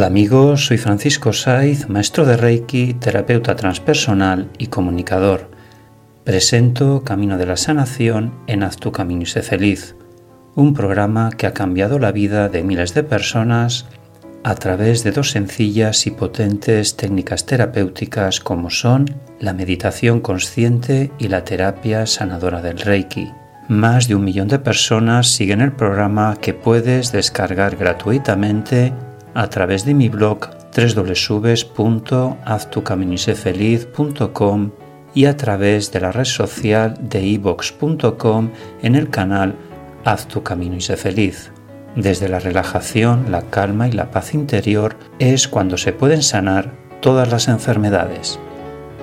Hola amigos, soy Francisco Saiz, maestro de Reiki, terapeuta transpersonal y comunicador. Presento Camino de la Sanación en Haz tu Camino y sé feliz, un programa que ha cambiado la vida de miles de personas a través de dos sencillas y potentes técnicas terapéuticas como son la meditación consciente y la terapia sanadora del Reiki. Más de un millón de personas siguen el programa que puedes descargar gratuitamente a través de mi blog www.haztucaminisefeliz.com y a través de la red social de ibox.com en el canal Haz. Desde la relajación, la calma y la paz interior es cuando se pueden sanar todas las enfermedades.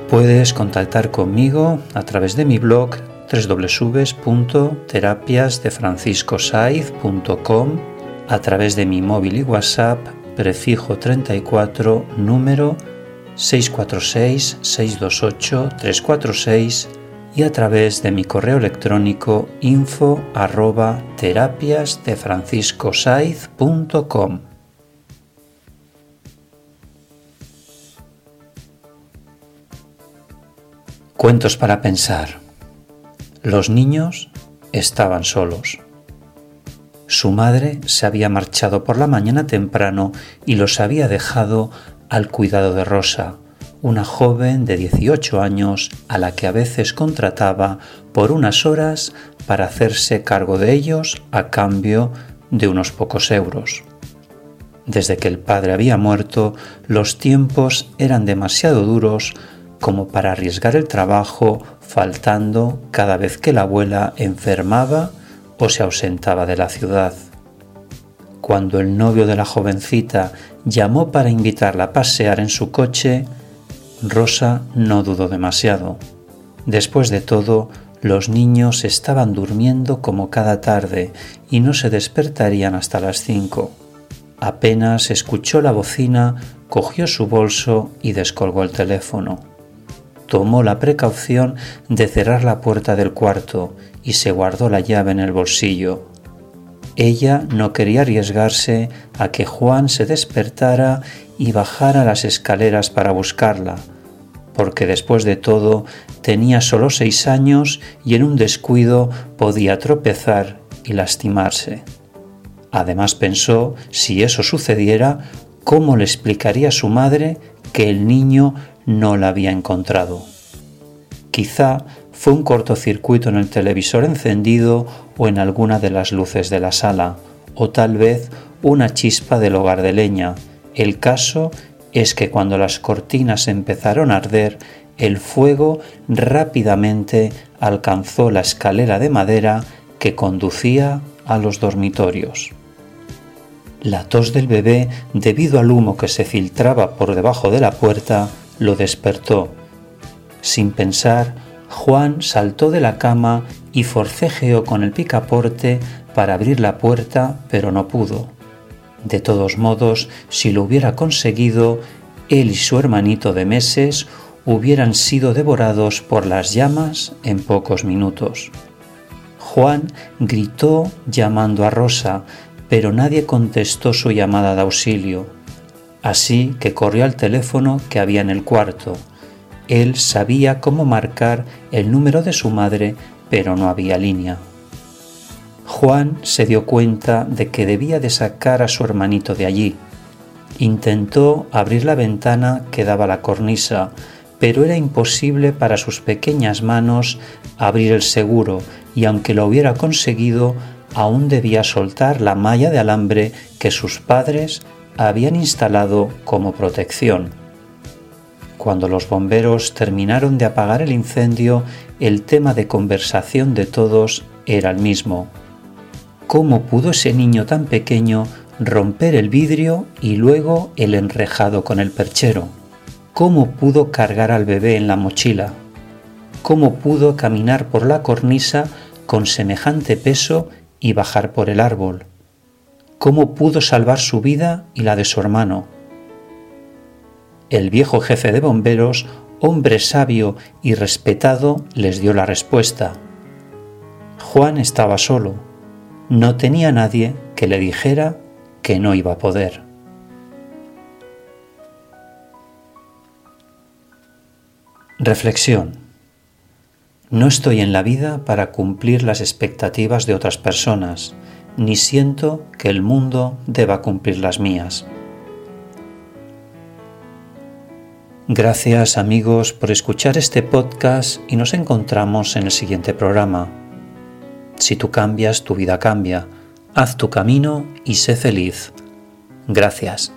Puedes contactar conmigo a través de mi blog www.terapiasdefranciscosaiz.com a través de mi móvil y WhatsApp prefijo 34 número 646-628-346 y a través de mi correo electrónico info arroba terapiasdefranciscosaiz.com. Cuentos para pensar. Los niños estaban solos. Su madre se había marchado por la mañana temprano y los había dejado al cuidado de Rosa, una joven de 18 años a la que a veces contrataba por unas horas para hacerse cargo de ellos a cambio de unos pocos euros. Desde que el padre había muerto, los tiempos eran demasiado duros como para arriesgar el trabajo faltando cada vez que la abuela enfermaba o se ausentaba de la ciudad. Cuando el novio de la jovencita llamó para invitarla a pasear en su coche, Rosa no dudó demasiado. Después de todo, los niños estaban durmiendo como cada tarde y no se despertarían hasta las cinco. Apenas escuchó la bocina, cogió su bolso y descolgó el teléfono. Tomó la precaución de cerrar la puerta del cuarto y se guardó la llave en el bolsillo. Ella no quería arriesgarse a que Juan se despertara y bajara las escaleras para buscarla, porque después de todo tenía solo seis años y en un descuido podía tropezar y lastimarse. Además pensó, si eso sucediera, cómo le explicaría a su madre que el niño no la había encontrado. Quizá fue un cortocircuito en el televisor encendido o en alguna de las luces de la sala, o tal vez una chispa del hogar de leña. El caso es que cuando las cortinas empezaron a arder, el fuego rápidamente alcanzó la escalera de madera que conducía a los dormitorios. La tos del bebé, debido al humo que se filtraba por debajo de la puerta, lo despertó. Sin pensar, Juan saltó de la cama y forcejeó con el picaporte para abrir la puerta, pero no pudo. De todos modos, si lo hubiera conseguido, él y su hermanito de meses hubieran sido devorados por las llamas en pocos minutos. Juan gritó llamando a Rosa, pero nadie contestó su llamada de auxilio. Así que corrió al teléfono que había en el cuarto, él sabía cómo marcar el número de su madre, pero no había línea. Juan se dio cuenta de que debía de sacar a su hermanito de allí. Intentó abrir la ventana que daba la cornisa, pero era imposible para sus pequeñas manos abrir el seguro y aunque lo hubiera conseguido, aún debía soltar la malla de alambre que sus padres habían instalado como protección. Cuando los bomberos terminaron de apagar el incendio, el tema de conversación de todos era el mismo. ¿Cómo pudo ese niño tan pequeño romper el vidrio y luego el enrejado con el perchero? ¿Cómo pudo cargar al bebé en la mochila? ¿Cómo pudo caminar por la cornisa con semejante peso y bajar por el árbol? ¿Cómo pudo salvar su vida y la de su hermano? El viejo jefe de bomberos, hombre sabio y respetado, les dio la respuesta. Juan estaba solo. No tenía nadie que le dijera que no iba a poder. Reflexión. No estoy en la vida para cumplir las expectativas de otras personas, ni siento que el mundo deba cumplir las mías. Gracias amigos por escuchar este podcast y nos encontramos en el siguiente programa. Si tú cambias, tu vida cambia. Haz tu camino y sé feliz. Gracias.